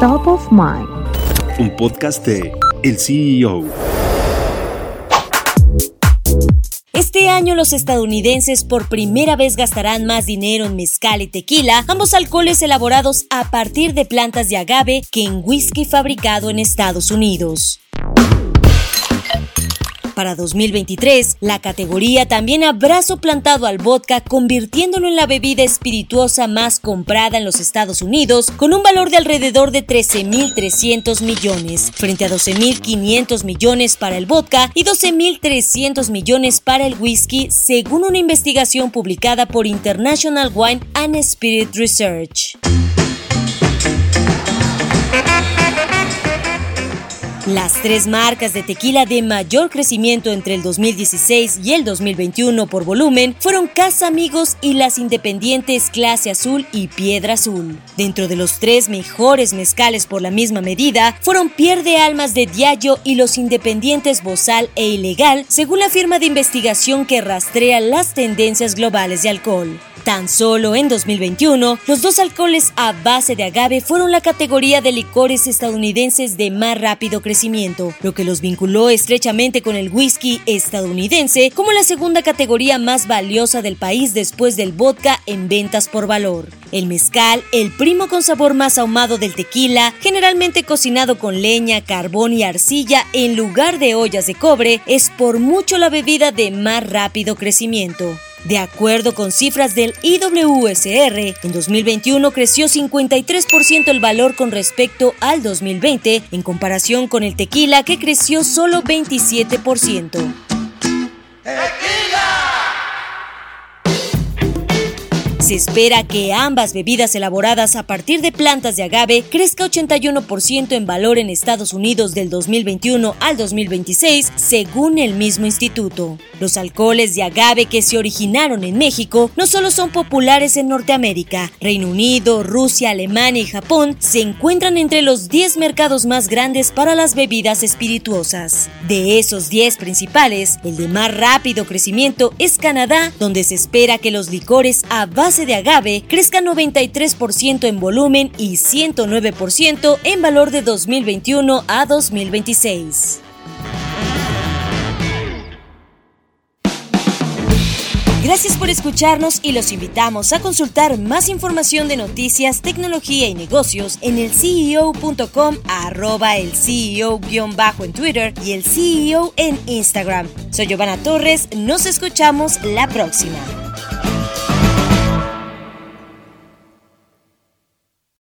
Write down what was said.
Top of Mind. Un podcast de El CEO. Este año los estadounidenses por primera vez gastarán más dinero en mezcal y tequila, ambos alcoholes elaborados a partir de plantas de agave, que en whisky fabricado en Estados Unidos. Para 2023, la categoría también abrazo plantado al vodka, convirtiéndolo en la bebida espirituosa más comprada en los Estados Unidos, con un valor de alrededor de 13.300 millones, frente a 12.500 millones para el vodka y 12.300 millones para el whisky, según una investigación publicada por International Wine and Spirit Research. Las tres marcas de tequila de mayor crecimiento entre el 2016 y el 2021 por volumen fueron Casa Amigos y las independientes Clase Azul y Piedra Azul. Dentro de los tres mejores mezcales por la misma medida fueron Pierde Almas de Diallo y los independientes Bozal e Ilegal, según la firma de investigación que rastrea las tendencias globales de alcohol. Tan solo en 2021, los dos alcoholes a base de agave fueron la categoría de licores estadounidenses de más rápido crecimiento, lo que los vinculó estrechamente con el whisky estadounidense como la segunda categoría más valiosa del país después del vodka en ventas por valor. El mezcal, el primo con sabor más ahumado del tequila, generalmente cocinado con leña, carbón y arcilla en lugar de ollas de cobre, es por mucho la bebida de más rápido crecimiento. De acuerdo con cifras del IWSR, en 2021 creció 53% el valor con respecto al 2020, en comparación con el tequila que creció solo 27%. Se espera que ambas bebidas elaboradas a partir de plantas de agave crezca 81% en valor en Estados Unidos del 2021 al 2026, según el mismo instituto. Los alcoholes de agave que se originaron en México no solo son populares en Norteamérica, Reino Unido, Rusia, Alemania y Japón se encuentran entre los 10 mercados más grandes para las bebidas espirituosas. De esos 10 principales, el de más rápido crecimiento es Canadá, donde se espera que los licores a de agave crezca 93% en volumen y 109% en valor de 2021 a 2026. Gracias por escucharnos y los invitamos a consultar más información de noticias, tecnología y negocios en el CEO.com, arroba el CEO-bajo en Twitter y el CEO en Instagram. Soy Giovanna Torres, nos escuchamos la próxima.